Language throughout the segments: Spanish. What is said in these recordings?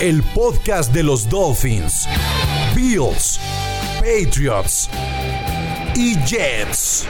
El podcast de los Dolphins, Bills, Patriots y Jets.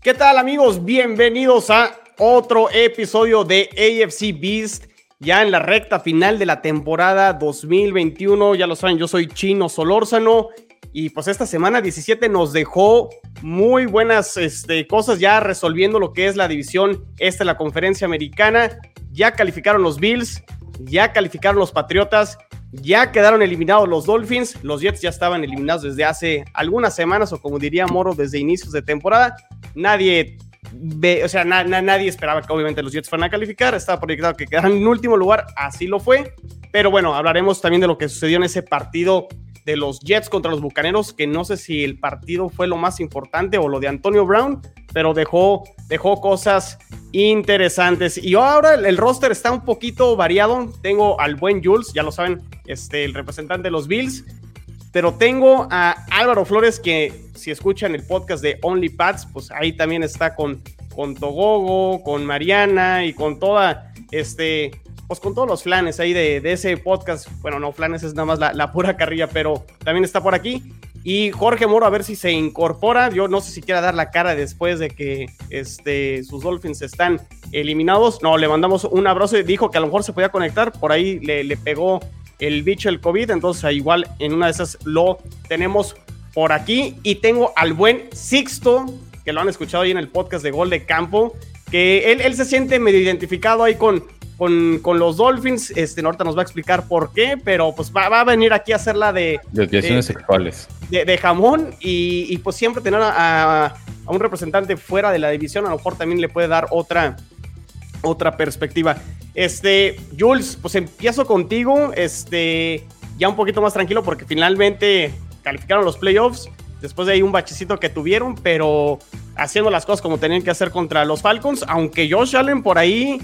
¿Qué tal amigos? Bienvenidos a otro episodio de AFC Beast, ya en la recta final de la temporada 2021. Ya lo saben, yo soy Chino Solórzano y pues esta semana 17 nos dejó muy buenas este, cosas ya resolviendo lo que es la división esta de la conferencia americana. Ya calificaron los Bills, ya calificaron los Patriotas ya quedaron eliminados los Dolphins, los Jets ya estaban eliminados desde hace algunas semanas o como diría Moro desde inicios de temporada. Nadie o sea, nadie esperaba que obviamente los Jets fueran a calificar, estaba proyectado que quedaran en último lugar, así lo fue. Pero bueno, hablaremos también de lo que sucedió en ese partido de los Jets contra los Bucaneros, que no sé si el partido fue lo más importante o lo de Antonio Brown, pero dejó, dejó cosas interesantes. Y ahora el, roster está un poquito variado. Tengo al buen Jules, ya lo saben, este, el representante de los Bills. Pero tengo a Álvaro Flores, que si escuchan el podcast de Only Pats, pues ahí también está con, con Togogo, con Mariana y con toda, este, pues con todos los flanes ahí de, ese podcast. Bueno, no, flanes es nada más la, pura carrilla, pero también está por aquí. Y Jorge Moro, a ver si se incorpora. Yo no sé si quiera dar la cara después de que este, sus Dolphins están eliminados. No, le mandamos un abrazo y dijo que a lo mejor se podía conectar. Por ahí le pegó el bicho el COVID. Entonces, igual en una de esas lo tenemos por aquí. Y tengo al buen Sixto, que lo han escuchado ahí en el podcast de Gol de Campo. Que él, él se siente medio identificado ahí con con, los Dolphins. Este, ahorita nos va a explicar por qué, pero pues va, a venir aquí a hacer la de. Desviaciones sexuales. De, jamón y, pues siempre tener a, un representante fuera de la división, a lo mejor también le puede dar otra, otra perspectiva. Este, Jules, pues empiezo contigo, este, ya un poquito más tranquilo porque finalmente calificaron los playoffs. Después de ahí un bachecito que tuvieron, pero haciendo las cosas como tenían que hacer contra los Falcons, aunque Josh Allen por ahí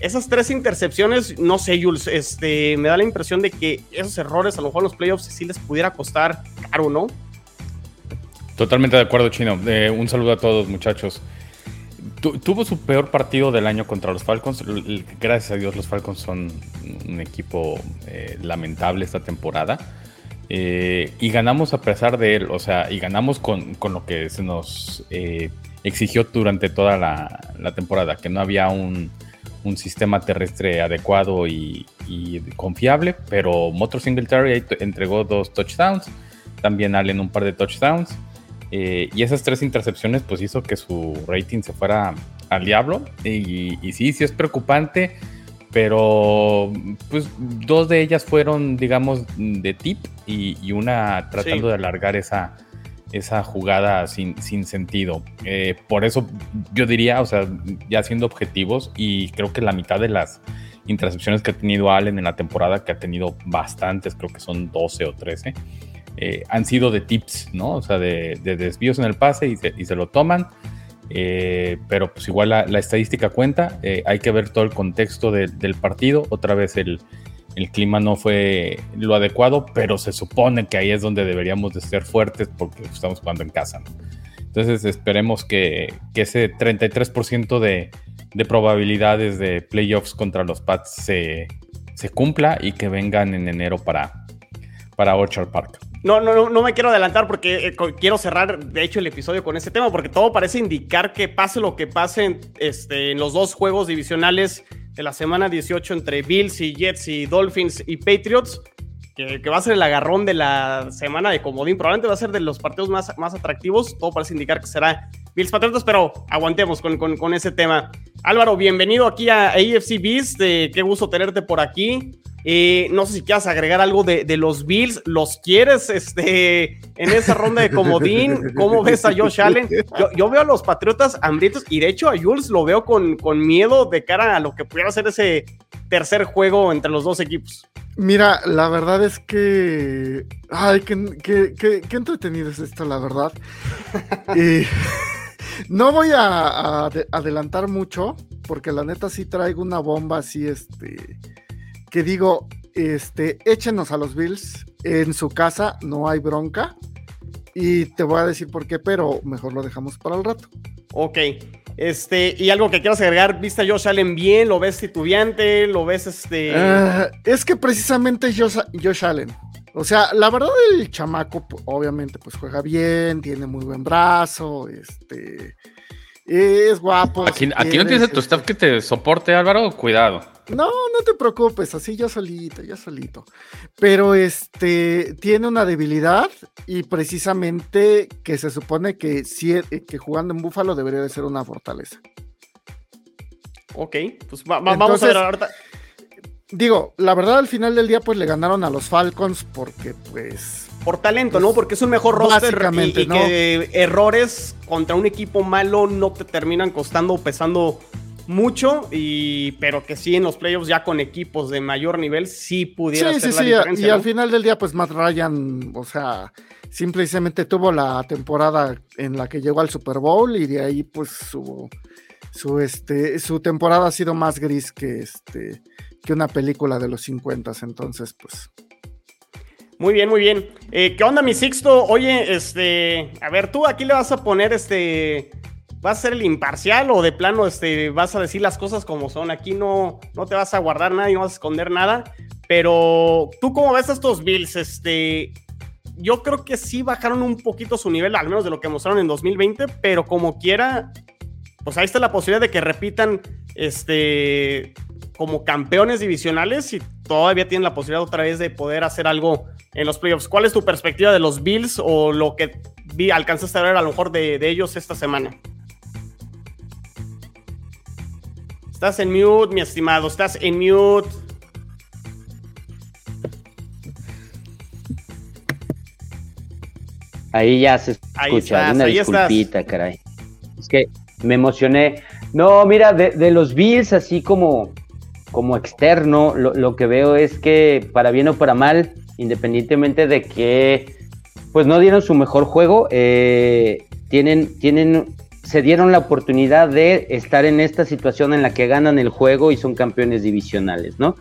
esas tres intercepciones, no sé, Jules, este, me da la impresión de que esos errores a lo mejor en los playoffs sí les pudiera costar caro, ¿no? Totalmente de acuerdo, Chino. Eh, un saludo a todos, muchachos. Tuvo su peor partido del año contra los Falcons. Gracias a Dios, los Falcons son un equipo eh, lamentable esta temporada. Eh, y ganamos a pesar de él, o sea, y ganamos con, lo que se nos exigió durante toda la temporada, que no había un, un sistema terrestre adecuado y, confiable, pero Motor Singletary entregó dos touchdowns, también Allen un par de touchdowns, eh, y esas tres intercepciones pues hizo que su rating se fuera al diablo, y, sí, sí es preocupante, pero pues dos de ellas fueron digamos de tip y, una tratando de alargar esa esa jugada sin, sin sentido. Eh, por eso yo diría, o sea, ya siendo objetivos, y creo que la mitad de las intercepciones que ha tenido Allen en la temporada, que ha tenido bastantes, creo que son 12 o 13, eh, han sido de tips, ¿no? O sea, de, desvíos en el pase y se, se lo toman. Eh, pero pues igual la, estadística cuenta, hay que ver todo el contexto del partido, otra vez el, clima no fue lo adecuado, pero se supone que ahí es donde deberíamos de ser fuertes porque estamos jugando en casa. Entonces esperemos que, ese 33% de, de, probabilidades de playoffs contra los Pats se, cumpla y que vengan en enero para, para Orchard Park. No, no, no, me quiero adelantar porque eh, quiero cerrar, de hecho, el episodio con ese tema, porque todo parece indicar que pase lo que pase este, en los dos juegos divisionales de la semana 18 entre Bills y Jets y Dolphins y Patriots, que, va a ser el agarrón de la semana de comodín. Probablemente va a ser de los partidos más, más atractivos. Todo parece indicar que será Bills Patriots, pero aguantemos con, con, ese tema. Álvaro, bienvenido aquí a AFC Beast. Eh, qué gusto tenerte por aquí. Eh, no sé si quieras agregar algo de, los Bills. ¿Los quieres este, en esa ronda de comodín? ¿Cómo ves a Josh Allen? Yo, veo a los Patriotas hambrientos y de hecho a Jules lo veo con, con miedo de cara a lo que pudiera ser ese tercer juego entre los dos equipos. Mira, la verdad es que. Ay, qué, qué, entretenido es esto, la verdad. no voy a, adelantar mucho, porque la neta sí traigo una bomba así, este que digo, este, échenos a los Bills en su casa, no hay bronca. Y te voy a decir por qué, pero mejor lo dejamos para el rato. Ok. Este, y algo que quieras agregar, ¿viste a Josh Allen bien? ¿Lo ves titubeante? ¿Lo ves este.? Ah, es que precisamente Josh, Josh, Allen. O sea, la verdad, el chamaco, obviamente, pues juega bien, tiene muy buen brazo, este. Es guapo. Aquí, no tienes tu staff que te soporte, Álvaro, cuidado. No, no te preocupes, así yo solito, yo solito. Pero este tiene una debilidad y precisamente que se supone que, si, eh, que jugando en Búfalo debería de ser una fortaleza. Ok, pues vamos a ver ahorita. Digo, la verdad al final del día pues le ganaron a los Falcons porque pues... Por talento, ¿no? Porque es un mejor roster y, y que errores contra un equipo malo no te terminan costando o pesando mucho, y, pero que sí en los playoffs ya con equipos de mayor nivel sí pudiera sí, sí, sí, Y al final del día, pues Matt Ryan, o sea, simplemente tuvo la temporada en la que llegó al Super Bowl y de ahí pues su, su, este, su temporada ha sido más gris que, este, que una película de los 50, entonces pues... Muy bien, muy bien. Eh, ¿Qué onda, mi Sixto? Oye, este, a ver, tú aquí le vas a poner este ¿Vas a ser el imparcial o de plano este, vas a decir las cosas como son? Aquí no, no te vas a guardar nada y no vas a esconder nada. Pero, ¿tú cómo ves estos Bills? Este, yo creo que sí bajaron un poquito su nivel, al menos de lo que mostraron en 2020, pero como quiera, pues ahí está la posibilidad de que repitan este, como campeones divisionales y todavía tienen la posibilidad otra vez de poder hacer algo en los playoffs. ¿Cuál es tu perspectiva de los Bills o lo que vi, alcanzaste a ver a lo mejor de, de ellos esta semana? Estás en mute, mi estimado. Estás en mute. Ahí ya se escucha. Una disculpita, caray. Es que me emocioné. No, mira, de, los Bills, así como, como externo, lo, que veo es que, para bien o para mal, independientemente de que pues no dieron su mejor juego, eh, tienen, tienen se dieron la oportunidad de estar en esta situación en la que ganan el juego y son campeones divisionales, ¿no?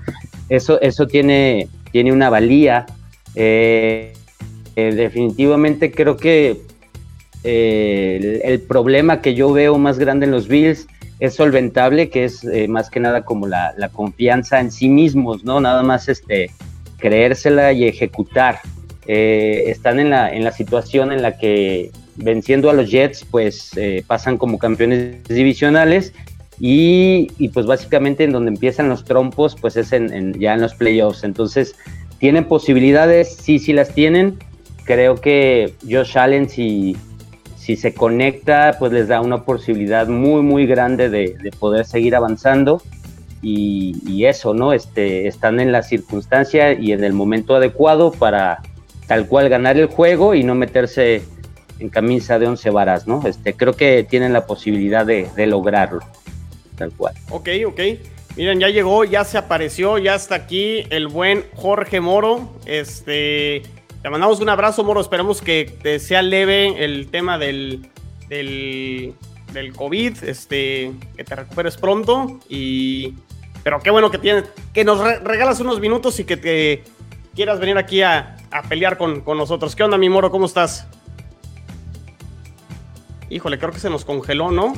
Eso, eso tiene, tiene una valía. Eh, eh, definitivamente creo que eh, el, problema que yo veo más grande en los Bills es solventable, que es más que nada como la, la, confianza en sí mismos, ¿no? Nada más este, creérsela y ejecutar. están en la, en la situación en la que venciendo a los Jets, pues eh, pasan como campeones divisionales y, pues básicamente en donde empiezan los trompos, pues es en, ya en los playoffs. Entonces, ¿tienen posibilidades? Sí, sí las tienen. Creo que Josh Allen, si, si se conecta, pues les da una posibilidad muy, muy grande de, poder seguir avanzando. Y, eso, ¿no? Este, están en la circunstancia y en el momento adecuado para tal cual ganar el juego y no meterse en camisa de once varas, ¿no? Este, creo que tienen la posibilidad de, lograrlo, tal cual. Ok, ok. Miren, ya llegó, ya se apareció, ya está aquí el buen Jorge Moro. Este, te mandamos un abrazo, Moro. Esperamos que te sea leve el tema del, del, del COVID, este, que te recuperes pronto. Y, pero qué bueno que tienes, que nos regalas unos minutos y que te quieras venir aquí a, a pelear con, con nosotros. ¿Qué onda, mi Moro? ¿Cómo estás? Híjole, creo que se nos congeló, ¿no?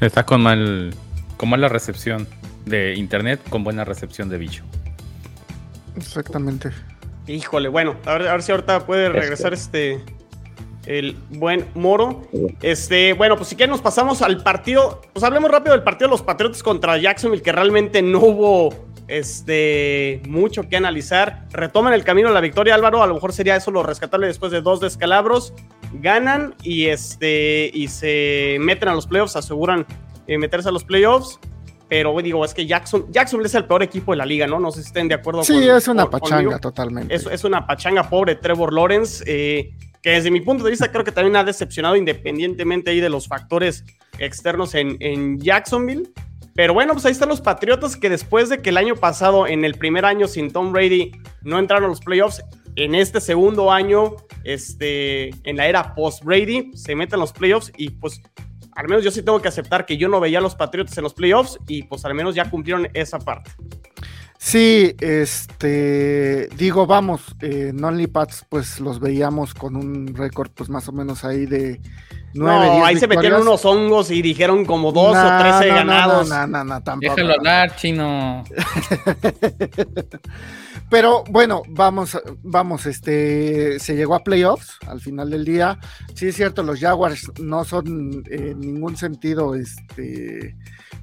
Está con mal, con mala recepción de internet, con buena recepción de bicho. Exactamente. Híjole, bueno, a ver, a ver si ahorita puede regresar este el buen Moro. Este, bueno, pues si quieren nos pasamos al partido. Pues hablemos rápido del partido de los Patriotas contra Jacksonville, que realmente no hubo este, mucho que analizar. Retoman el camino a la victoria, Álvaro. A lo mejor sería eso lo rescatable después de dos descalabros. Ganan y, este, y se meten a los playoffs, aseguran eh, meterse a los playoffs. Pero digo, es que Jackson, Jackson es el peor equipo de la liga, ¿no? No sé si estén de acuerdo. Sí, es una pachanga totalmente. Es, es, una pachanga pobre Trevor Lawrence, eh, que desde mi punto de vista creo que también ha decepcionado independientemente ahí de los factores externos en, en Jacksonville. Pero bueno, pues ahí están los Patriotas que después de que el año pasado, en el primer año sin Tom Brady, no entraron a los playoffs, en este segundo año, este, en la era post-Brady, se meten los playoffs y pues al menos yo sí tengo que aceptar que yo no veía a los Patriotas en los playoffs y pues al menos ya cumplieron esa parte. Sí, este, digo, vamos, eh, Non Pats pues los veíamos con un récord pues más o menos ahí de 9, No, ahí se metieron unos hongos y dijeron como dos o 13 ganados. No, no, no, tampoco. Déjalo hablar, chino. Pero bueno, vamos, vamos, este, se llegó a playoffs al final del día. Sí es cierto, los Jaguars no son en ningún sentido, este,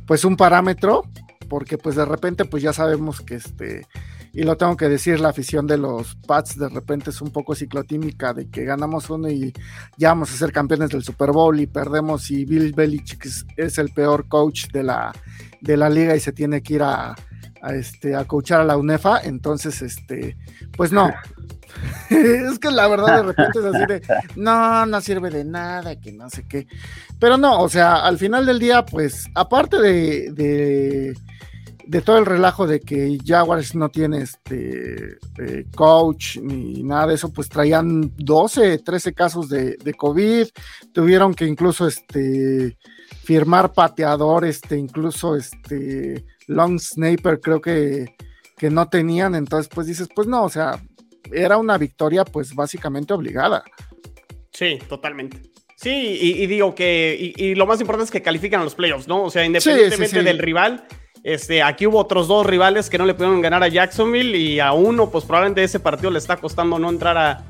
pues un parámetro, porque pues de repente pues ya sabemos que este, y lo tengo que decir, la afición de los Pats de repente es un poco ciclotímica de que ganamos uno y ya vamos a ser campeones del Super Bowl y perdemos y Bill Belichick es, el peor coach de la, de la liga y se tiene que ir a este, a coachar a la UNEFA, entonces, este, pues no. es que la verdad de repente es así de, no, no sirve de nada, que no sé qué. Pero no, o sea, al final del día, pues, aparte de, todo el relajo de que Jaguars no tiene este eh, coach ni nada de eso, pues traían 12, 13 casos de, de COVID, tuvieron que incluso este firmar pateador, este, incluso este long sniper creo que, que no tenían, entonces pues dices, pues no, o sea, era una victoria pues básicamente obligada. Sí, totalmente. Sí, y, digo que, y, lo más importante es que califican a los playoffs, ¿no? O sea, independientemente del rival, este, aquí hubo otros dos rivales que no le pudieron ganar a Jacksonville y a uno, pues probablemente ese partido le está costando no entrar a,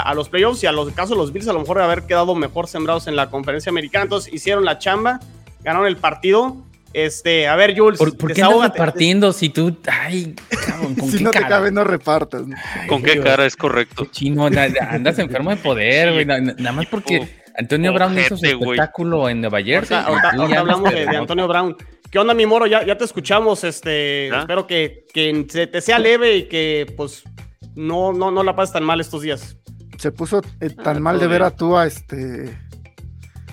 a, los playoffs y a los casos los Bills a lo mejor de haber quedado mejor sembrados en la conferencia americana. Entonces hicieron la chamba, ganaron el partido este, a ver, Jules. ¿Por, qué andas repartiendo si tú. Ay, cabrón, ¿con si qué no te cabe, no repartas. ¿Con qué cara es correcto? Chino, andas enfermo de poder, güey. nada más porque Antonio Brown hizo su espectáculo en Nueva Jersey. Ahorita, hablamos de, Antonio Brown. ¿Qué onda, mi moro? Ya, ya te escuchamos. Este, espero que, que te sea leve y que, pues, no, no, no la pases tan mal estos días. Se puso eh, tan ah, mal de ver a tú a este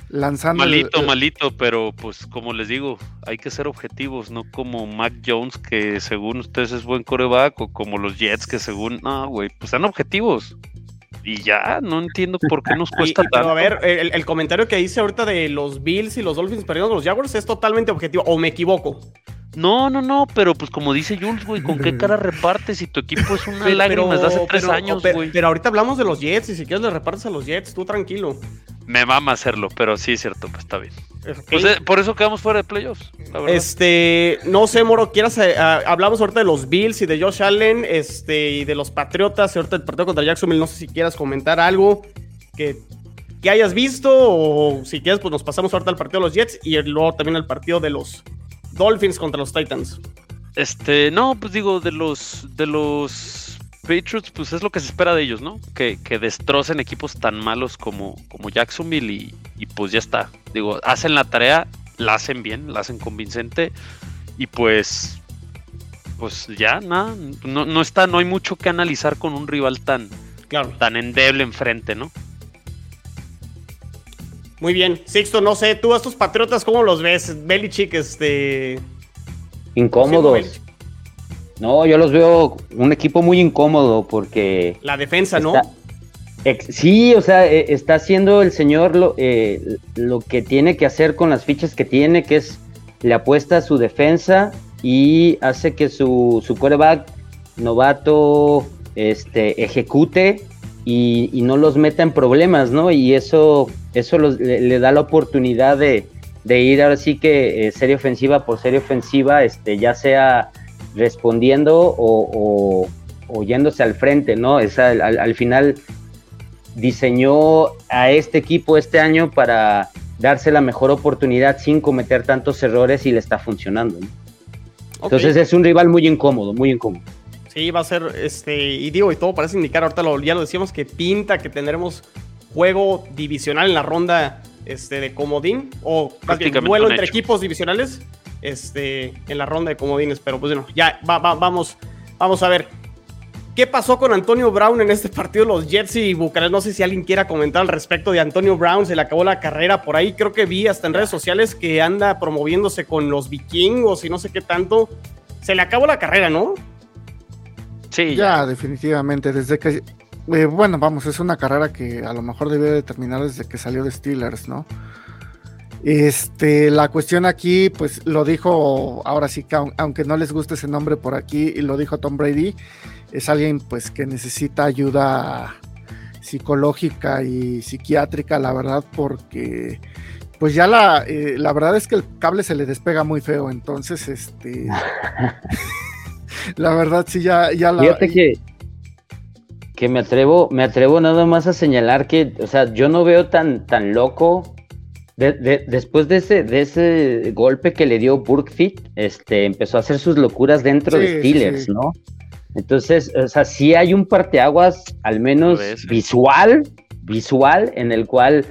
lanzando. Malito, malito, pero pues como les digo, hay que ser objetivos, no como Mac Jones, que según ustedes es buen coreback, o como los Jets, que según. No, güey, pues sean objetivos. Y ya, no entiendo por qué nos cuesta tanto. a ver, el, comentario que hice ahorita de los Bills y los Dolphins perdiendo los Jaguars es totalmente objetivo, o me equivoco. No, no, no, pero pues como dice Jules, güey, ¿con qué cara repartes si tu equipo es una lágrima desde hace tres años, güey? Pero, ahorita hablamos de los Jets y si quieres le repartes a los Jets, tú tranquilo. Me mama hacerlo, pero sí es cierto, pues está bien. Pues, eh, por eso quedamos fuera de playoffs. Este, no sé, Moro, quieras, eh, hablamos ahorita de los Bills y de Josh Allen, este, y de los Patriotas, ahorita el partido contra Jacksonville, no sé si quieras comentar algo que, que hayas visto, o si quieres, pues nos pasamos ahorita al partido de los Jets y luego también al partido de los Dolphins contra los Titans. Este, no, pues digo, de los, de los Patriots, pues es lo que se espera de ellos, ¿no? Que, destrocen equipos tan malos como, como Jacksonville y, pues ya está. Digo, hacen la tarea, la hacen bien, la hacen convincente y pues, pues ya, nada, no, no está, no hay mucho que analizar con un rival tan, claro. tan endeble enfrente, ¿no? Muy bien, Sixto, no sé, tú a estos Patriotas, ¿cómo los ves? Belichick, este... Incómodos. No, yo los veo un equipo muy incómodo porque... La defensa, ¿no? sí, o sea, e, está haciendo el señor lo, eh, lo que tiene que hacer con las fichas que tiene, que es le apuesta a su defensa y hace que su, su quarterback novato este, ejecute y, no los meta en problemas, ¿no? Y eso, eso le, da la oportunidad de, ir ahora sí que eh, serie ofensiva por serie ofensiva, este, ya sea respondiendo o, yéndose al frente, ¿no? Es al, final diseñó a este equipo este año para darse la mejor oportunidad sin cometer tantos errores y le está funcionando. Entonces es un rival muy incómodo, muy incómodo. Sí, va a ser, este, y digo, y todo parece indicar, ahorita lo, ya lo decíamos, que pinta que tendremos juego divisional en la ronda este, de comodín, o duelo entre equipos divisionales. este, en la ronda de comodines, pero pues bueno, ya vamos, vamos a ver. ¿Qué pasó con Antonio Brown en este partido? Los Jets y Bucaneros. No sé si alguien quiera comentar al respecto de Antonio Brown. Se le acabó la carrera por ahí. Creo que vi hasta en redes sociales que anda promoviéndose con los vikingos y no sé qué tanto. Se le acabó la carrera, ¿no? Sí. Ya, definitivamente. Desde que. Eh, bueno, vamos, es una carrera que a lo mejor debió de terminar desde que salió de Steelers, ¿no? Este, la cuestión aquí, pues lo dijo, ahora sí que aunque no les guste ese nombre por aquí, y lo dijo Tom Brady, es alguien pues que necesita ayuda psicológica y psiquiátrica, la verdad, porque pues ya la, eh, la verdad es que el cable se le despega muy feo, entonces este la verdad sí ya, ya la Fíjate que, que me atrevo, me atrevo nada más a señalar que, o sea, yo no veo tan, tan loco después de ese, de ese golpe que le dio Burkfit, este, empezó a hacer sus locuras dentro de Steelers, ¿no? Entonces, o sea, sí hay un parteaguas, al menos visual, visual, en el cual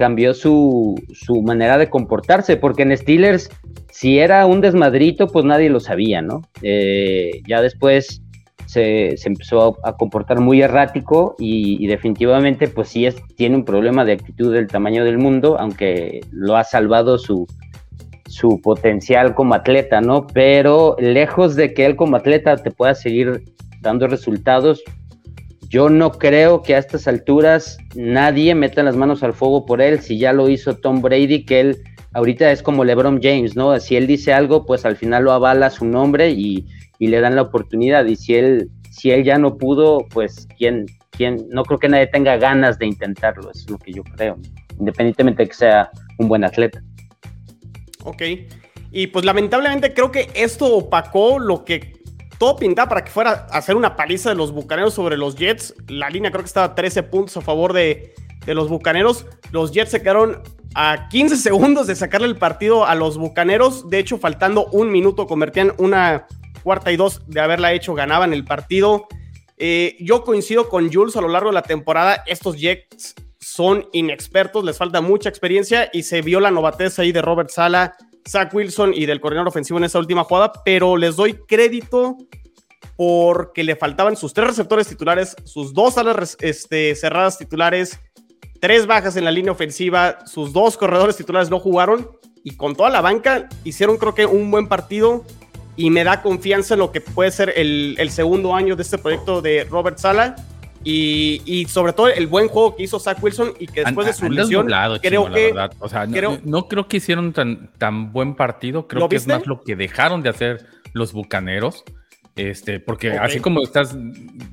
cambió su, su, manera de comportarse, porque en Steelers, si era un desmadrito, pues nadie lo sabía, ¿no? Eh, ya después se, empezó a, comportar muy errático y, definitivamente, pues sí es, tiene un problema de actitud del tamaño del mundo, aunque lo ha salvado su, su potencial como atleta, ¿no? Pero lejos de que él como atleta te pueda seguir dando resultados, yo no creo que a estas alturas nadie meta las manos al fuego por él, si ya lo hizo Tom Brady, que él ahorita es como LeBron James, ¿no? Si él dice algo, pues al final lo avala su nombre y, le dan la oportunidad. Y si él, si él ya no pudo, pues quién, quién, no creo que nadie tenga ganas de intentarlo, es lo que yo creo, independientemente de que sea un buen atleta. Ok. Y pues lamentablemente creo que esto opacó lo que todo pintaba para que fuera a hacer una paliza de los bucaneros sobre los Jets. La línea creo que estaba 13 puntos a favor de, los bucaneros. Los Jets se quedaron a 15 segundos de sacarle el partido a los bucaneros. De hecho, faltando un minuto, convertían una cuarta y dos de haberla hecho, ganaban el partido. Eh, yo coincido con Jules a lo largo de la temporada. Estos Jets son inexpertos, les falta mucha experiencia y se vio la novatez ahí de Robert Sala, Zach Wilson y del coordinador ofensivo en esa última jugada, pero les doy crédito porque le faltaban sus tres receptores titulares, sus dos alas este, cerradas titulares, tres bajas en la línea ofensiva, sus dos corredores titulares no jugaron y con toda la banca hicieron creo que un buen partido y me da confianza en lo que puede ser el, el segundo año de este proyecto de Robert Sala y, sobre todo el buen juego que hizo Zach Wilson y que después de su lesión creo que o sea, no, creo, que hicieron tan, tan buen partido, creo que es más lo que dejaron de hacer los bucaneros. Este, porque así como estás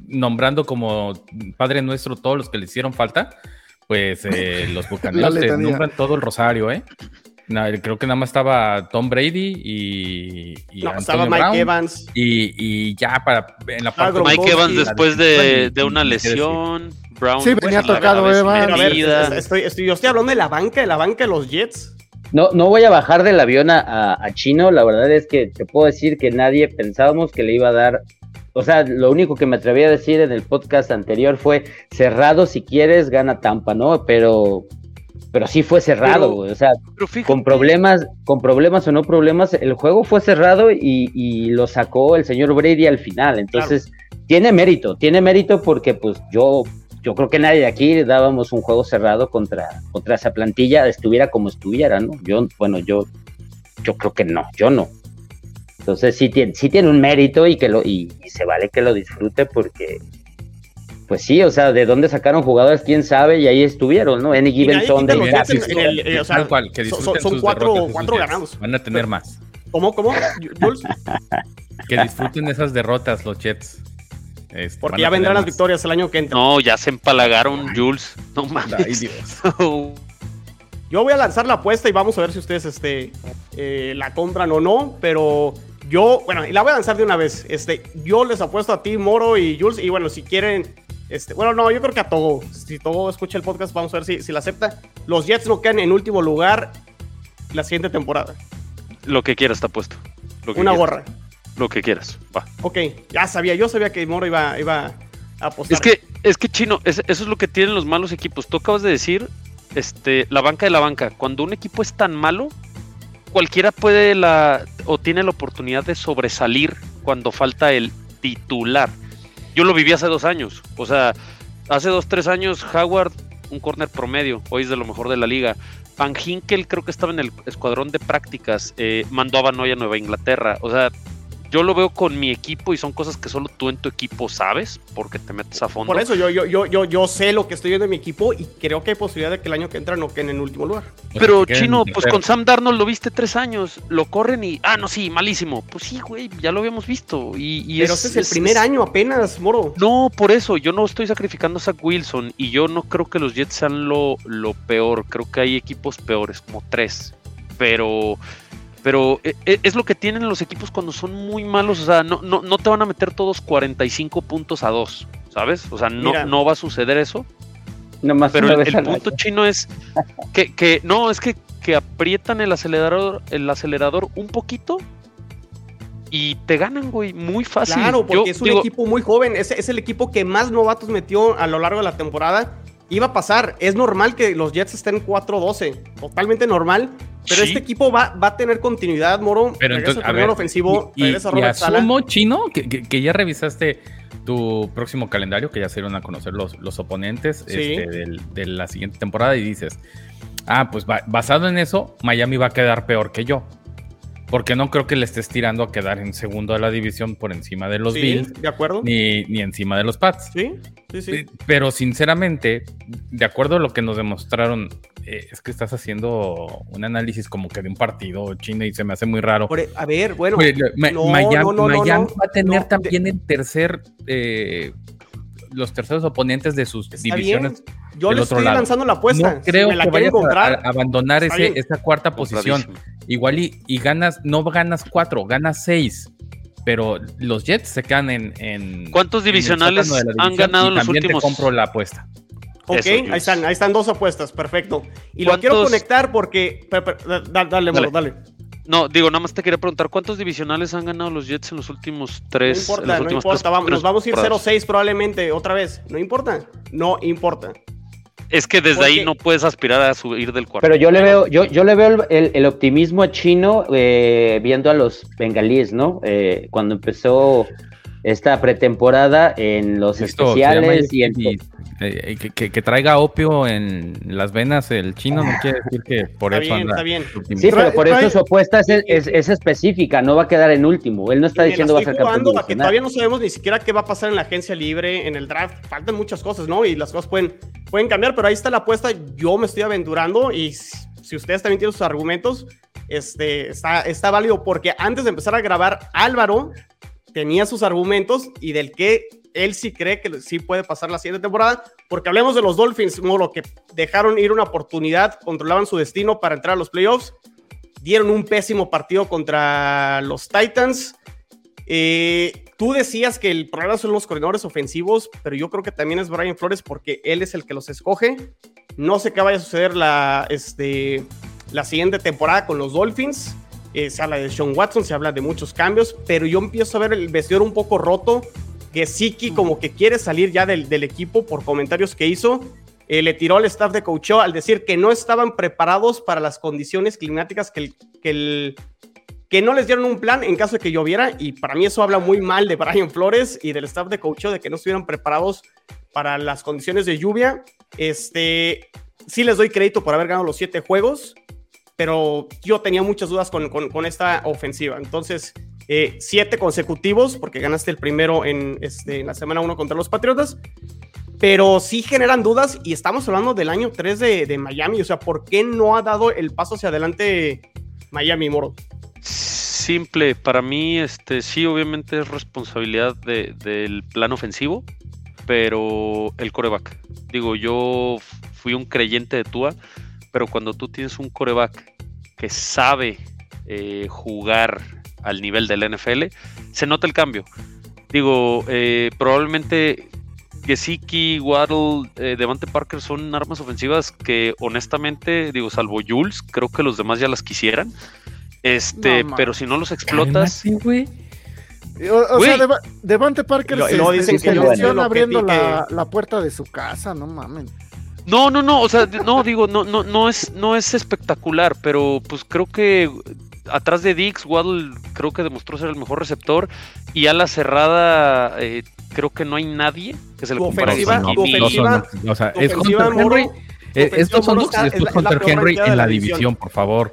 nombrando como Padre Nuestro todos los que le hicieron falta, pues eh, los bucaneros te nombran todo el rosario, ¿eh? Creo que nada más estaba Tom Brady y, y estaba Mike Evans. Y, ya para en la parte Mike Evans después de, una lesión Brown sí venía tocado Evans a ver, estoy, estoy, yo estoy hablando de la banca de la banca de los Jets. No, no voy a bajar del avión a, Chino, la verdad es que te puedo decir que nadie pensábamos que le iba a dar o sea, lo único que me atreví a decir en el podcast anterior fue cerrado si quieres, gana Tampa, ¿no? Pero pero sí fue cerrado, o sea, con problemas, con problemas o no problemas, el juego fue cerrado y, lo sacó el señor Brady al final, entonces tiene mérito, tiene mérito porque pues yo, yo creo que nadie de aquí dábamos un juego cerrado contra, contra esa plantilla, estuviera como estuviera, ¿no? Yo, bueno, yo, yo creo que no, yo no. Entonces sí tiene, sí tiene un mérito y que lo, y se vale que lo disfrute porque pues sí, o sea, de dónde sacaron jugadores, quién sabe, y ahí estuvieron, ¿no? Any given Sunday. Son, cuatro, cuatro ganados. Van a tener más. ¿Cómo, cómo, que disfruten esas derrotas los Jets. Este, Porque ya vendrán las victorias el año que entra. No, ya se empalagaron Jules. No mames. Yo voy a lanzar la apuesta y vamos a ver si ustedes este, eh, la compran o no, pero yo, bueno, y la voy a lanzar de una vez. Este, yo les apuesto a ti, Moro y Jules, y bueno, si quieren este, bueno, no, yo creo que a Togo. Si Togo escucha el podcast, vamos a ver si, si la acepta. Los Jets no quedan en último lugar la siguiente temporada. Lo que quieras está puesto. Una gorra. Lo que quieras, va. Ok, ya sabía, yo sabía que Moro iba, iba a apostar. Es que, es que Chino, eso es lo que tienen los malos equipos. Tú acabas de decir, este, la banca de la banca. Cuando un equipo es tan malo, cualquiera puede la o tiene la oportunidad de sobresalir cuando falta el titular. Yo lo viví hace dos años. O sea, hace dos, tres años, Howard, un corner promedio, hoy es de lo mejor de la liga. Van Hinkel creo que estaba en el escuadrón de prácticas, eh, mandó a Banoy a Nueva Inglaterra. O sea, yo lo veo con mi equipo y son cosas que solo tú en tu equipo sabes porque te metes a fondo. Por eso yo, yo, yo, yo, yo sé lo que estoy viendo en mi equipo y creo que hay posibilidad de que el año que entra no queden en último lugar. Pero Chino, pues con Sam Darnold lo viste tres años, lo corren y, ah, no, sí, malísimo. Pues sí, güey, ya lo habíamos visto. Y, Pero ese es el primer año apenas, Moro. No, por eso, yo no estoy sacrificando a Zach Wilson y yo no creo que los Jets sean lo, lo peor. Creo que hay equipos peores, como tres. Pero pero eh, eh, es lo que tienen los equipos cuando son muy malos. O sea, no, no, no te van a meter todos 45 puntos a dos, ¿sabes? O sea, no, no va a suceder eso. pero el, punto chino es que, que no, es que, que, aprietan el acelerador, el acelerador un poquito y te ganan, güey, muy fácil. Claro, porque es un equipo muy joven. Es, es el equipo que más novatos metió a lo largo de la temporada iba a pasar. Es normal que los Jets estén 4-12, totalmente normal. Pero este equipo va, va, a tener continuidad, Moro. Pero entonces, a ver, ofensivo, y, asumo, Chino, que, ya revisaste tu próximo calendario, que ya se iban a conocer los, los oponentes este, de la siguiente temporada y dices, ah, pues basado en eso, Miami va a quedar peor que yo. Porque no creo que le estés tirando a quedar en segundo de la división por encima de los Bills. ¿De acuerdo? Ni, ni, encima de los Pats. Sí, sí, sí. Pero sinceramente, de acuerdo a lo que nos demostraron, eh, es que estás haciendo un análisis como que de un partido chino y se me hace muy raro. E, a ver, bueno. Miami, va a tener también el tercer. Eh, los terceros oponentes de sus divisiones. Yo le estoy lanzando la apuesta. No creo que vayas a, abandonar ese, esa cuarta posición. Igual y, ganas, no ganas cuatro, ganas seis. Pero los Jets se quedan en. ¿Cuántos divisionales han ganado en los últimos? Te compro la apuesta. Ok, ahí están, ahí están dos apuestas, perfecto. Y lo quiero conectar porque. Dale, dale, dale. dale. No, digo, nada más te quería preguntar, ¿cuántos divisionales han ganado los Jets en los últimos tres? No importa, no importa, vamos, nos vamos a ir 0-6 probablemente otra vez. No importa, no importa. Es que desde ahí no puedes aspirar a subir del cuarto. Pero yo le veo, yo, yo le veo el, optimismo a Chino eh, viendo a los bengalíes, ¿no? Eh, cuando empezó esta pretemporada en los especiales y en... Eh, que, traiga opio en las venas el chino no quiere decir que por eso bien, Está bien. Sí, pero por eso su apuesta es, específica, no va a quedar en último. Él no está diciendo va a ser campeón. que todavía no sabemos ni siquiera qué va a pasar en la agencia libre, en el draft. Faltan muchas cosas, ¿no? Y las cosas pueden, pueden cambiar, pero ahí está la apuesta. Yo me estoy aventurando y si ustedes también tienen sus argumentos, este, está, está válido porque antes de empezar a grabar, Álvaro tenía sus argumentos y del que él sí cree que sí puede pasar la siguiente temporada, porque hablemos de los Dolphins, lo que dejaron ir una oportunidad, controlaban su destino para entrar a los playoffs, dieron un pésimo partido contra los Titans. Eh, tú decías que el problema son los corredores ofensivos, pero yo creo que también es Brian Flores porque él es el que los escoge. No sé qué vaya a suceder la, este, la siguiente temporada con los Dolphins. Eh, se habla de Sean Watson, se habla de muchos cambios, pero yo empiezo a ver el vestidor un poco roto que Siki como que quiere salir ya del, equipo por comentarios que hizo. Eh, le tiró al staff de coacheo al decir que no estaban preparados para las condiciones climáticas que, que, que no les dieron un plan en caso de que lloviera. Y para mí eso habla muy mal de Brian Flores y del staff de coacheo de que no estuvieran preparados para las condiciones de lluvia. Este, sí les doy crédito por haber ganado los siete juegos, pero yo tenía muchas dudas con, con esta ofensiva. Entonces, eh, siete consecutivos, porque ganaste el primero en, este, en la semana 1 contra los Patriotas, pero sí generan dudas y estamos hablando del año 3 de, Miami, o sea, ¿por qué no ha dado el paso hacia adelante Miami, Moro? Simple, para mí, este, sí, obviamente es responsabilidad del plan ofensivo, pero el coreback. Digo, yo fui un creyente de Tua, pero cuando tú tienes un coreback que sabe eh, jugar al nivel del NFL, se nota el cambio. Digo, eh, probablemente Gesicki, Waddle, eh, Devante Parker son armas ofensivas que honestamente, digo, salvo Jules, creo que los demás ya las quisieran. Este, pero si no los explotas. O, sea, Devante Parker lo, dicen que lo, abriendo la, la, puerta de su casa, no mames. No, no, no, o sea, no digo, no, no, no es, no es espectacular, pero pues creo que atrás de Dix, Waddle creo que demostró ser el mejor receptor. Y a la cerrada, eh, creo que no hay nadie que se le compare. Ofensiva, no, ofensiva, o sea, es Hunter Henry. Eh, estos son dos y después Hunter Henry en la división, por favor.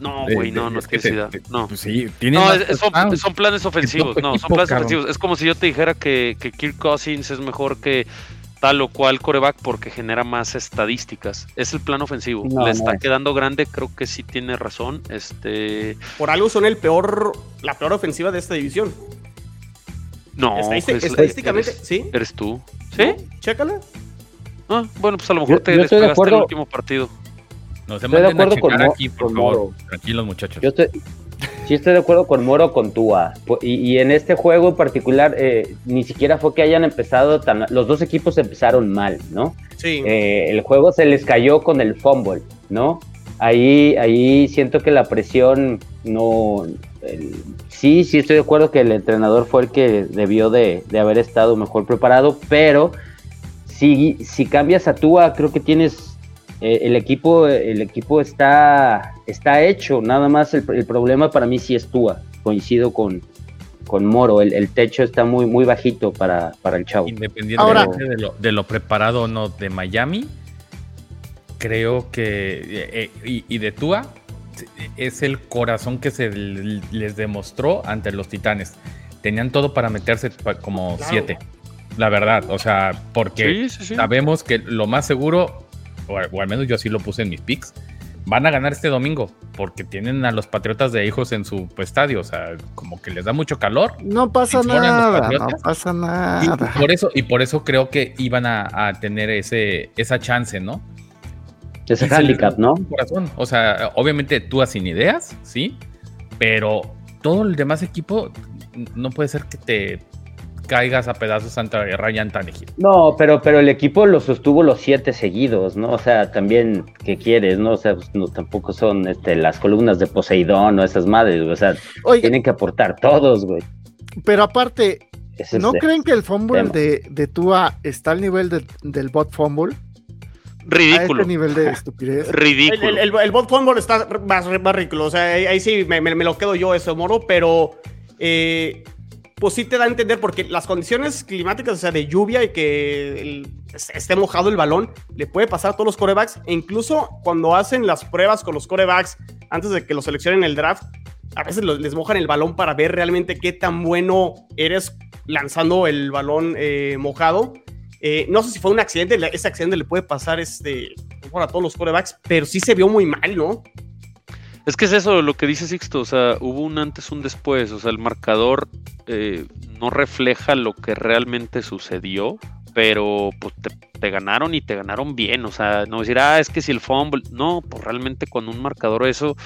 No, güey, no, no es que sea. No, pues sí, no son, son, planes ofensivos. No, son planes ofensivos. Es como si yo te dijera que, que Kirk Cousins es mejor que tal o cual coreback porque genera más estadísticas. Es el plan ofensivo. Le está quedando grande, creo que sí tiene razón. Este. Por algo son el peor, la peor ofensiva de esta división. No, pues, estadísticamente, sí. Eres tú. ¿Sí? Chécale. Ah, bueno, pues a lo mejor te despegaste el último partido. No se estoy de acuerdo con, aquí, por favor. Tranquilos, muchachos. Yo estoy, sí estoy de acuerdo con Moro con Tua. Y, en este juego en particular, eh, ni siquiera fue que hayan empezado tan. Los dos equipos empezaron mal, ¿no? Sí. Eh, el juego se les cayó con el fumble, ¿no? Ahí, ahí siento que la presión no. sí, sí estoy de acuerdo que el entrenador fue el que debió de, de haber estado mejor preparado, pero si, si cambias a Tua, creo que tienes eh, el equipo, el equipo está, está hecho, nada más el, problema para mí sí es Tua, coincido con, con Moro, el, techo está muy, muy bajito para, para el chavo. Independientemente de, lo, de, lo, preparado o no de Miami, creo que, eh, eh, y, de Tua, es el corazón que se les demostró ante los Titanes. Tenían todo para meterse como siete. La verdad, o sea, porque sabemos que lo más seguro o, al menos yo así lo puse en mis picks, van a ganar este domingo porque tienen a los Patriotas de hijos en su estadio, o sea, como que les da mucho calor. No pasa nada, no pasa nada. Y por eso, y por eso creo que iban a, tener ese, esa chance, ¿no? Ese handicap, ¿no? Corazón. O sea, obviamente tú sin ideas, sí, pero todo el demás equipo no puede ser que te caigas a pedazos ante Ryan Tannehill. No, pero, pero el equipo lo sostuvo los siete seguidos, ¿no? O sea, también, ¿qué quieres, no? O sea, pues, no, tampoco son este, las columnas de Poseidón o esas madres, o sea, tienen que aportar todos, güey. Pero aparte, ¿no creen que el fumble de, de Tua está al nivel del bot fumble? Ridículo. A este nivel de estupidez. Ridículo. El, bot fumble está más, ridículo. O sea, ahí, sí me, me, lo quedo yo eso, Moro, pero eh, pues sí te da a entender porque las condiciones climáticas, o sea, de lluvia y que esté mojado el balón, le puede pasar a todos los corebacks. E incluso cuando hacen las pruebas con los corebacks antes de que los seleccionen en el draft, a veces les mojan el balón para ver realmente qué tan bueno eres lanzando el balón eh, mojado. Eh, no sé si fue un accidente, ese accidente le puede pasar este, a todos los corebacks, pero sí se vio muy mal, ¿no? Es que es eso lo que dice Sixto, o sea, hubo un antes, un después, o sea, el marcador eh, no refleja lo que realmente sucedió, pero pues te, ganaron y te ganaron bien, o sea, no decir, ah, es que si el fumble, no, pues realmente con un marcador eso,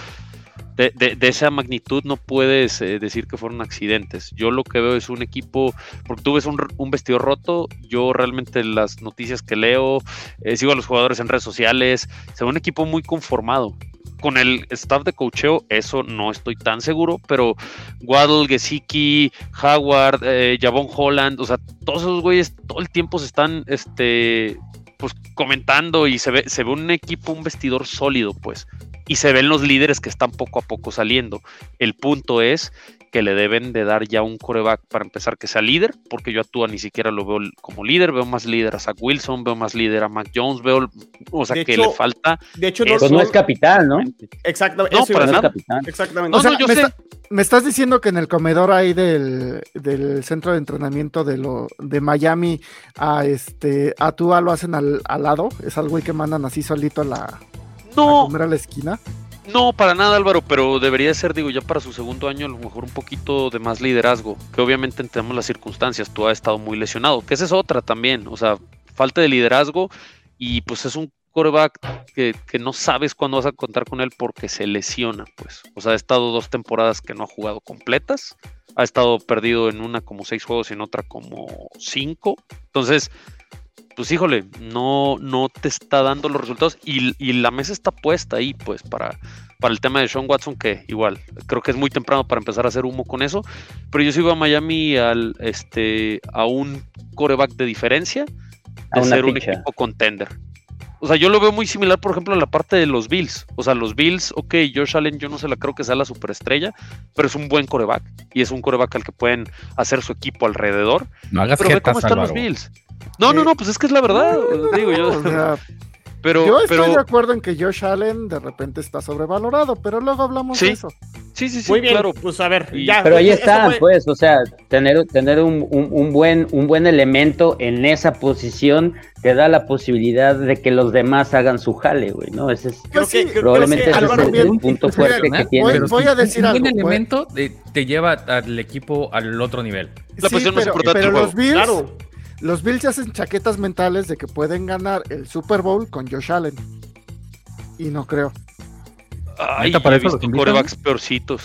de, esa magnitud no puedes eh, decir que fueron accidentes. Yo lo que veo es un equipo, porque tú ves un, un vestido roto, yo realmente las noticias que leo, eh, sigo a los jugadores en redes sociales, se ve un equipo muy conformado con el staff de cocheo, eso no estoy tan seguro, pero Waddle, Gesicki, Howard, eh, Javon Holland, o sea, todos esos güeyes todo el tiempo se están este, pues, comentando y se ve, se ve un equipo, un vestidor sólido, pues. Y se ven los líderes que están poco a poco saliendo. El punto es que le deben de dar ya un coreback para empezar que sea líder, porque yo a Tua ni siquiera lo veo como líder, veo más líder a Zach Wilson, veo más líder a Mac Jones, veo, o sea, que le falta. De hecho, no, pues no es capital, ¿no? Exactamente. No, para nada. Exactamente. O sea, me, estás diciendo que en el comedor ahí del, del, centro de entrenamiento de lo de Miami a este a Tua lo hacen al, lado, es algo que mandan así solito a la no. a comer a la esquina. No, para nada Álvaro, pero debería ser, digo, ya para su segundo año a lo mejor un poquito de más liderazgo, que obviamente entendemos las circunstancias, tú has estado muy lesionado, que esa es otra también, o sea, falta de liderazgo y pues es un coreback que, que, no sabes cuándo vas a contar con él porque se lesiona, pues. O sea, ha estado dos temporadas que no ha jugado completas, ha estado perdido en una como seis juegos y en otra como cinco. Entonces, pues híjole, no, no te está dando los resultados y, la mesa está puesta ahí, pues, para, para el tema de Sean Watson, que igual, creo que es muy temprano para empezar a hacer humo con eso, pero yo sigo a Miami al, este, a un coreback de diferencia de ser un equipo contender. O sea, yo lo veo muy similar, por ejemplo, a la parte de los Bills. O sea, los Bills, ok, Josh Allen, yo no se la creo que sea la superestrella, pero es un buen coreback. Y es un coreback al que pueden hacer su equipo alrededor. No hagas pero ve cómo están los Bills. No, no, no, pues es que es la verdad. digo yo. Pero, Yo estoy de acuerdo en que Josh Allen de repente está sobrevalorado, pero luego hablamos de eso. Sí, sí, sí, Muy bien. claro. Pues a ver, ya. Pero ahí está, pues, o sea, tener, tener un, un, buen, un buen elemento en esa posición te da la posibilidad de que los demás hagan su jale, güey, ¿no? Ese es, pues probablemente ese es el, punto fuerte que tiene. Voy, a decir un buen elemento te lleva al equipo al otro nivel. La posición más importante pero los Bills, claro los Bills hacen chaquetas mentales de que pueden ganar el Super Bowl con Josh Allen. Y no creo. Ay, te parece los corebacks peorcitos.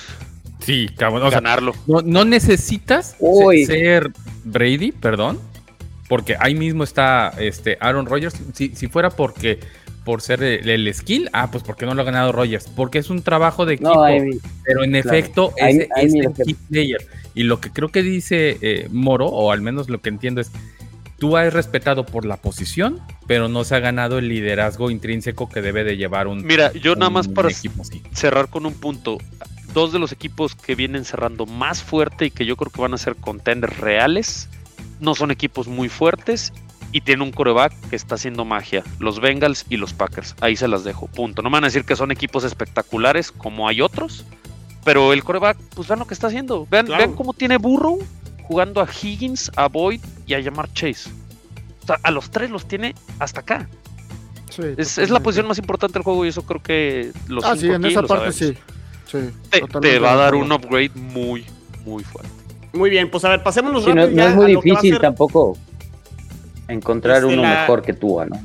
Sí, cabrón. ganarlo. no, necesitas ser Brady, perdón. Porque ahí mismo está este Aaron Rodgers. Si, fuera porque por ser el, skill, ah, pues porque no lo ha ganado Rodgers. Porque es un trabajo de equipo. pero en efecto es, el key player. Y lo que creo que dice eh, Moro, o al menos lo que entiendo es Tú has respetado por la posición, pero no se ha ganado el liderazgo intrínseco que debe de llevar un Mira, yo nada más para cerrar con un punto. Dos de los equipos que vienen cerrando más fuerte y que yo creo que van a ser contenders reales, no son equipos muy fuertes y tienen un coreback que está haciendo magia. Los Bengals y los Packers. Ahí se las dejo. Punto. No me van a decir que son equipos espectaculares como hay otros, pero el coreback, pues vean lo que está haciendo. Vean, vean cómo tiene Burrow jugando a Higgins, a Boyd y a Llamar Chase. O sea, a los tres los tiene hasta acá. es, la posición más importante del juego y eso creo que los Ah, sí, en esa parte sí. te, va a dar un upgrade muy, muy fuerte. Muy bien, pues a ver, pasémonos sí, rápido. No, es muy difícil tampoco encontrar este, uno mejor que tú, ¿no?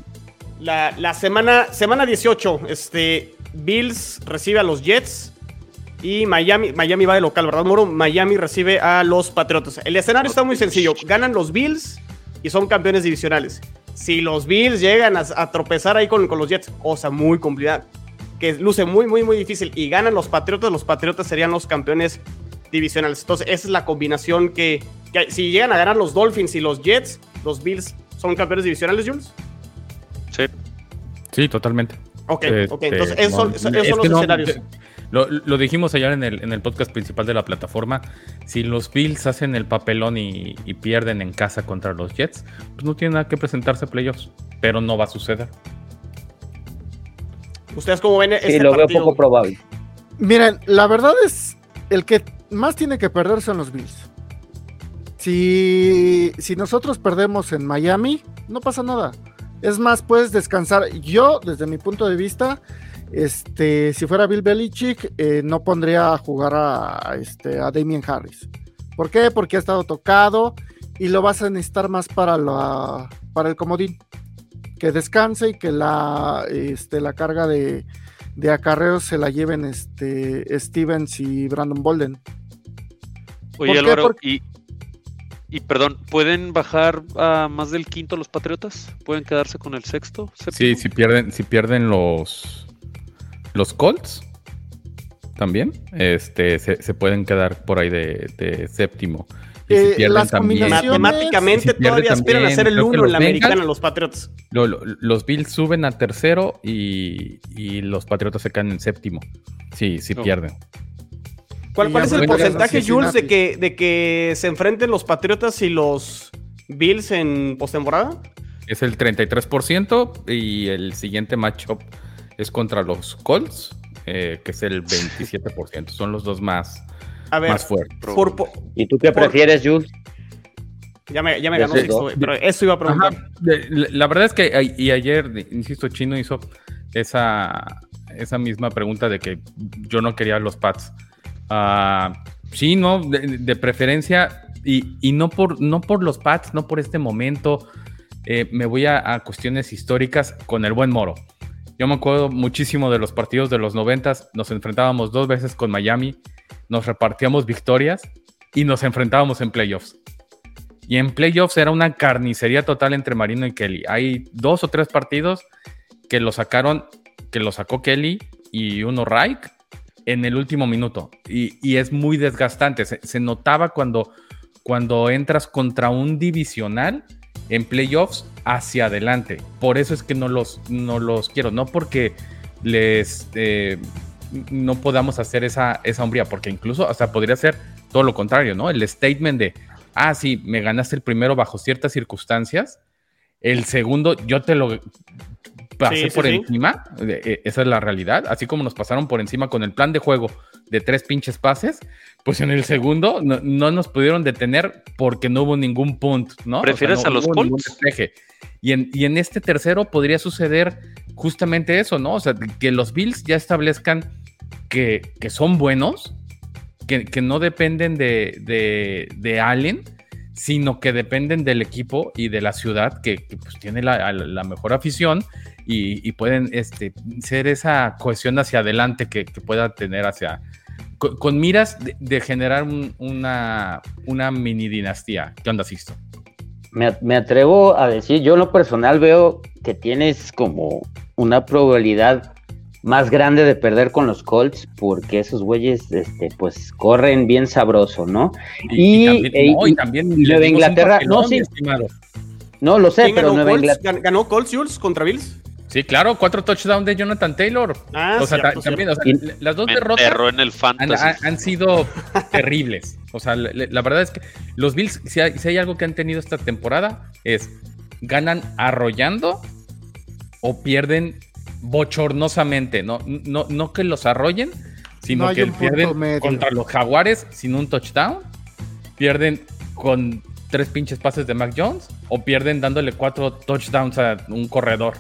La, la, semana, semana 18, este, Bills recibe a los Jets. Y Miami, Miami va de local, ¿verdad, Moro? Miami recibe a los Patriotas. El escenario está muy sencillo. Ganan los Bills y son campeones divisionales. Si los Bills llegan a, tropezar ahí con, con, los Jets, cosa muy complicada, que luce muy, muy, muy difícil, y ganan los Patriotas, los Patriotas serían los campeones divisionales. Entonces, esa es la combinación que, si llegan a ganar los Dolphins y los Jets, los Bills son campeones divisionales, Jules. Sí. Sí, totalmente. Ok, ok. Entonces, esos, son, los escenarios. Lo, dijimos ayer en el, en el, podcast principal de la plataforma. Si los Bills hacen el papelón y, pierden en casa contra los Jets, pues no tiene nada que presentarse a playoffs. Pero no va a suceder. ¿Ustedes cómo ven Sí, lo veo poco probable. Miren, la verdad es el que más tiene que perder son los Bills. Si, si nosotros perdemos en Miami, no pasa nada. Es más, puedes descansar. Yo, desde mi punto de vista, este, si fuera Bill Belichick, eh, no pondría a jugar a, este, a Damien Harris. ¿Por qué? Porque ha estado tocado y lo vas a necesitar más para, la, para el comodín. Que descanse y que la, este, la carga de, de acarreos se la lleven este, Stevens y Brandon Bolden. Oye, Álvaro, y, y perdón, ¿pueden bajar a más del quinto los Patriotas? ¿Pueden quedarse con el sexto? Sí, si pierden, si pierden los, los Colts también este, se, pueden quedar por ahí de, séptimo. Y si eh, pierden también, matemáticamente todavía aspiran a ser el uno en la americana los Patriots. los Bills suben a tercero y, los Patriotas se caen en séptimo. Sí, sí oh. pierden. ¿Cuál, es el porcentaje, Jules, de que, de que se enfrenten los Patriotas y los Bills en postemporada? Es el 33% y el siguiente matchup es contra los Colts, eh, que es el 27%. Son los dos más, más fuertes. ¿Y tú qué prefieres, Jules? Ya me, ya me ganó pero eso iba a preguntar. La verdad es que, y ayer, insisto, Chino hizo esa, esa misma pregunta de que yo no quería los Pats. Uh, sí, no, de, preferencia, y, y, no, por, no por los Pats, no por este momento. Eh, me voy a, a, cuestiones históricas con el buen Moro. Yo me acuerdo muchísimo de los partidos de los noventas. Nos enfrentábamos dos veces con Miami, nos repartíamos victorias y nos enfrentábamos en playoffs. Y en playoffs era una carnicería total entre Marino y Kelly. Hay dos o tres partidos que lo sacaron, que lo sacó Kelly y uno Reich en el último minuto. Y, es muy desgastante. Se, notaba cuando, cuando entras contra un divisional en playoffs hacia adelante. Por eso es que no los, no los quiero, no porque les eh, no podamos hacer esa, esa hombría, porque incluso hasta podría ser todo lo contrario, ¿no? El statement de, ah, sí, me ganaste el primero bajo ciertas circunstancias, el segundo yo te lo pasé por encima, eh, esa es la realidad, así como nos pasaron por encima con el plan de juego de tres pinches pases, pues en el segundo no, nos pudieron detener porque no hubo ningún punto, ¿no? ¿Prefieres a los Colts? Y en, y en este tercero podría suceder justamente eso, ¿no? O sea, que los Bills ya establezcan que, son buenos, que, no dependen de, de, Allen, sino que dependen del equipo y de la ciudad que, pues, tiene la, mejor afición y, pueden este, ser esa cohesión hacia adelante que, pueda tener hacia... Con, miras de, generar una, una mini dinastía. ¿Qué onda, Sisto? me, atrevo a decir, yo en lo personal veo que tienes como una probabilidad más grande de perder con los Colts porque esos güeyes este, pues corren bien sabroso, ¿no? Y, también, Nueva Inglaterra, no, sí. No, lo sé, pero Nueva Inglaterra. ¿Ganó Colts Jules contra Bills? Sí, claro, cuatro touchdowns de Jonathan Taylor. Ah, o sea, también, o sea, las dos derrotas en el han, sido terribles. O sea, la, verdad es que los Bills, si hay, algo que han tenido esta temporada, es ganan arrollando o pierden bochornosamente. No, no, no que los arrollen, sino que pierden contra los Jaguares sin un touchdown, pierden con tres pinches pases de Mac Jones o pierden dándole cuatro touchdowns a un corredor.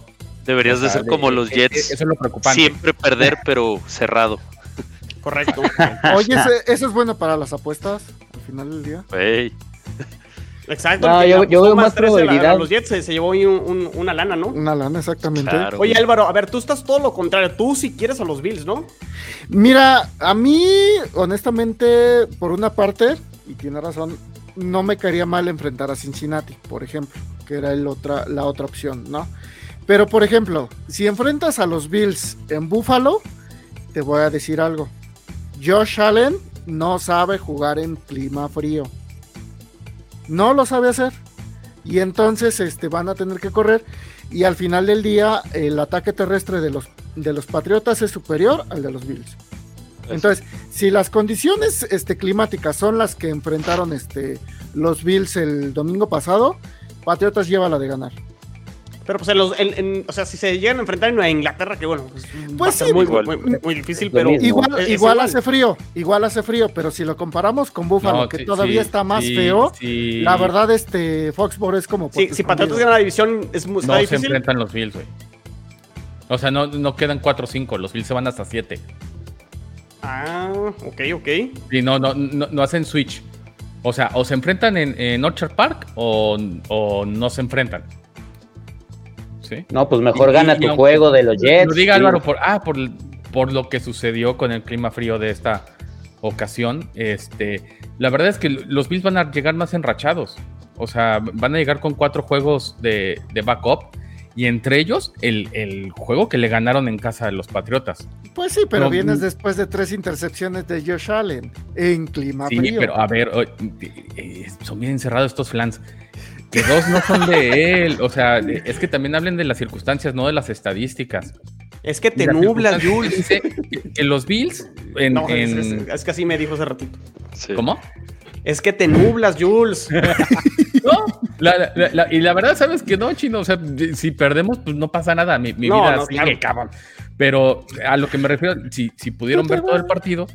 Deberías de ser como los Jets. Eso es lo preocupante. Siempre perder, pero cerrado. Correcto. Oye, eso es bueno para las apuestas al final del día. Exacto. yo, veo más probabilidad. los Jets se, llevó una lana, ¿no? Una lana, exactamente. Oye, Álvaro, a ver, tú estás todo lo contrario. Tú si quieres a los Bills, ¿no? Mira, a mí, honestamente, por una parte, y tiene razón, no me caería mal enfrentar a Cincinnati, por ejemplo, que era el otra, la otra opción, ¿no? Pero por ejemplo, si enfrentas a los Bills en Buffalo, te voy a decir algo. Josh Allen no sabe jugar en clima frío. No lo sabe hacer. Y entonces este, van a tener que correr. Y al final del día, el ataque terrestre de los, de los Patriotas es superior al de los Bills. Entonces, si las condiciones este, climáticas son las que enfrentaron este, los Bills el domingo pasado, Patriotas lleva la de ganar. Pero pues en los, o sea, si se llegan a enfrentar en Inglaterra, que bueno, pues, pues muy, muy, difícil, pero igual, igual hace frío, igual hace frío, pero si lo comparamos con Buffalo, que todavía está más feo, la verdad este Foxborough es como Sí, si Patriotas gana la división es muy no se enfrentan los Bills, güey. O sea, no, no quedan 4 o 5, los Bills se van hasta 7. Ah, ok, ok. Y no, no, no, hacen switch. O sea, o se enfrentan en, en Orchard Park o, o no se enfrentan. No, pues mejor gana tu juego de los Jets. Lo diga Álvaro, por, ah, por, por lo que sucedió con el clima frío de esta ocasión. Este, la verdad es que los Bills van a llegar más enrachados. O sea, van a llegar con cuatro juegos de, backup. Y entre ellos, el, juego que le ganaron en casa de los Patriotas. Pues sí, pero vienes mm. después de tres intercepciones de Josh Allen en clima sí, pero a ver, eh, son bien encerrados estos flans que dos no son de él. O sea, es que también hablen de las circunstancias, no de las estadísticas. Es que te nublas, Jules. Dice que los Bills. En, no, Es, que así me dijo hace ratito. ¿Cómo? Es que te nublas, Jules. no, y la verdad, sabes que no, chino. O sea, si perdemos, pues no pasa nada. Mi, vida sigue, cabrón. Pero a lo que me refiero, si, si pudieron ver todo el partido,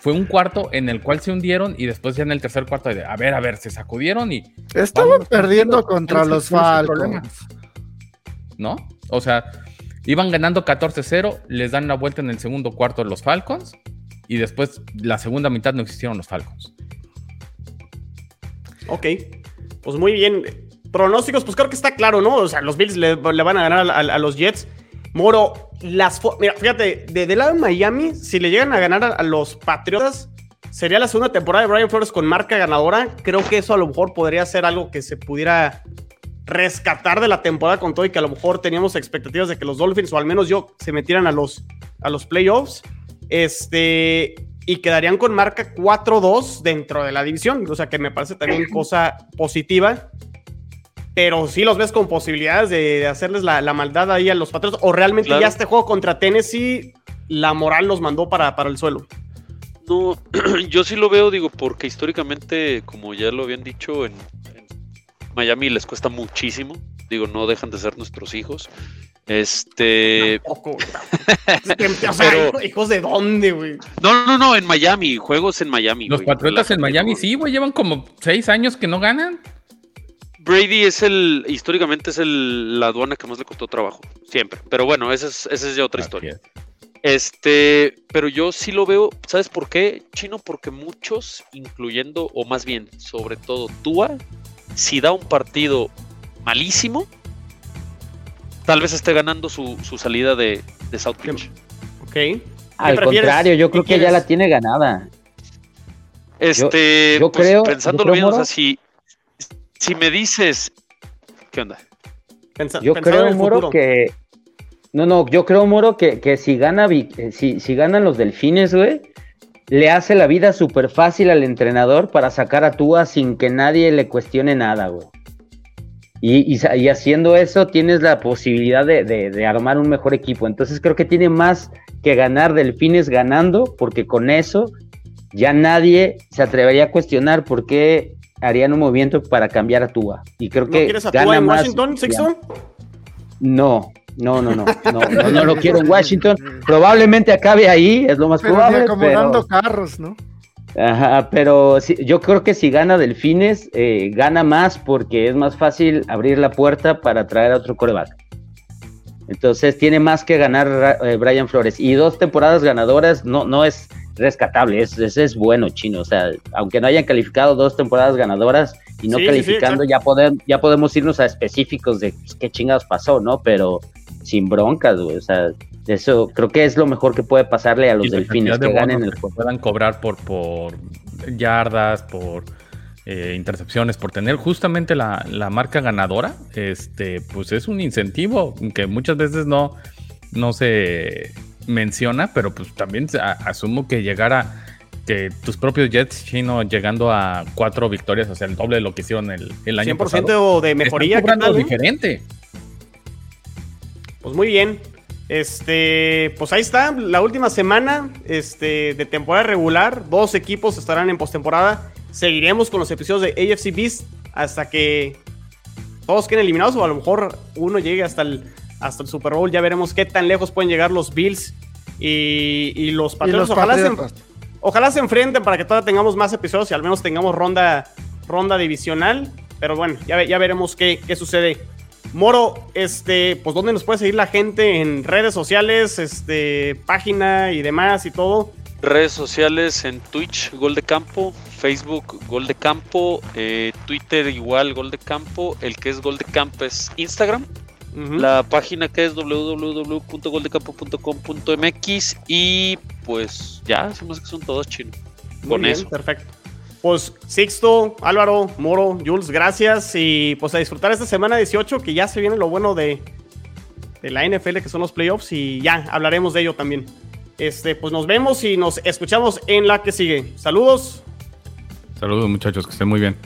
fue un cuarto en el cual se hundieron y después ya en el tercer cuarto de, a ver, a ver, se sacudieron y... Estaban perdiendo contra los Falcons. ¿No? O sea, iban ganando 14-0, les dan la vuelta en el segundo cuarto los Falcons y después la segunda mitad no existieron los Falcons. Ok, pues muy bien. Pronósticos, pues creo que está claro, ¿no? O sea, los Bills le, van a ganar a los Jets. Moro, las mira, fíjate, de, lado de Miami, si le llegan a ganar a, los Patriotas, sería la segunda temporada de Brian Flores con marca ganadora. Creo que eso a lo mejor podría ser algo que se pudiera rescatar de la temporada con todo y que a lo mejor teníamos expectativas de que los Dolphins, o al menos yo, se metieran a los, a los playoffs. Este, y quedarían con marca 4-2 dentro de la división. O sea que me parece también cosa positiva. Pero sí los ves con posibilidades de, hacerles la, maldad ahí a los Patriotas, o realmente ya este juego contra Tennessee, la moral los mandó para, para el suelo. No, yo sí lo veo, digo, porque históricamente, como ya lo habían dicho, en, Miami les cuesta muchísimo. Digo, no dejan de ser nuestros hijos. Este. hijos de dónde, güey. No, no, no, en Miami, juegos en Miami. Los Patriotas en Miami, sí, güey, llevan como seis años que no ganan. Brady es el, históricamente es el, la aduana que más le costó trabajo, siempre. Pero bueno, esa es, esa es ya otra historia. Este, pero yo sí lo veo, ¿sabes por qué, Chino? Porque muchos, incluyendo, o más bien, sobre todo Tua, si da un partido malísimo, tal vez esté ganando su, salida de, de South Beach. Ok. Al contrario, yo creo que ya la tiene ganada. Este, yo, pues, creo, pensándolo bien, o sea, si, si me dices, ¿qué onda? yo creo, Moro, que no, no, yo creo, Moro, que, si, gana, eh, si, si ganan los delfines, güey, le hace la vida súper fácil al entrenador para sacar a Tua sin que nadie le cuestione nada, güey. Y, y, haciendo eso tienes la posibilidad de, armar un mejor equipo. Entonces creo que tiene más que ganar Delfines ganando, porque con eso ya nadie se atrevería a cuestionar por qué harían un movimiento para cambiar a Tua. Y creo que quieres a Tua en Washington, Sixto? No, no, no, no, no, no, lo quiero en Washington. Probablemente acabe ahí, es lo más probable. acomodando carros, ¿no? Ajá, pero yo creo que si gana Delfines, eh, gana más porque es más fácil abrir la puerta para traer a otro coreback. Entonces tiene más que ganar eh, Brian Flores. Y dos temporadas ganadoras no, no es rescatable, es, es, bueno, chino. O sea, aunque no hayan calificado dos temporadas ganadoras y no calificando, ya, ya podemos irnos a específicos de pues, qué chingados pasó, ¿no? Pero sin broncas, güey. O sea, eso creo que es lo mejor que puede pasarle a los delfines, que ganen el juego. Puedan cobrar por, por yardas, por eh, intercepciones, por tener justamente la, marca ganadora, este, pues es un incentivo que muchas veces no, no se menciona, pero pues también asumo que llegara que tus propios Jets chino llegando a cuatro victorias, o sea, el doble de lo que hicieron el, el año 100% pasado. de mejoría. Están diferente. Pues muy bien. Este, pues ahí está, la última semana este, de temporada regular. Dos equipos estarán en postemporada. Seguiremos con los episodios de AFC Beast hasta que todos queden eliminados o a lo mejor uno llegue hasta el, hasta el Super Bowl. Ya veremos qué tan lejos pueden llegar los Bills y, los Patriots. Ojalá, se, ojalá se enfrenten para que todavía tengamos más episodios y al menos tengamos ronda, ronda divisional. Pero bueno, ya, ya veremos qué, qué sucede. Moro, este, pues dónde nos puede seguir la gente en redes sociales, este, página y demás y todo. Redes sociales en Twitch, Gol de Campo, Facebook, Gol de Campo, eh, Twitter igual, Gol de Campo, el que es Gol de Campo es Instagram, la página que es www.goldecampo.com.mx y pues ya, somos que son todos chinos. Con eso. Perfecto. Pues Sixto, Álvaro, Moro, Jules, gracias. Y pues a disfrutar esta semana 18, que ya se viene lo bueno de, de la NFL, que son los playoffs, y ya hablaremos de ello también. Este, pues nos vemos y nos escuchamos en la que sigue. Saludos. Saludos muchachos, que estén muy bien.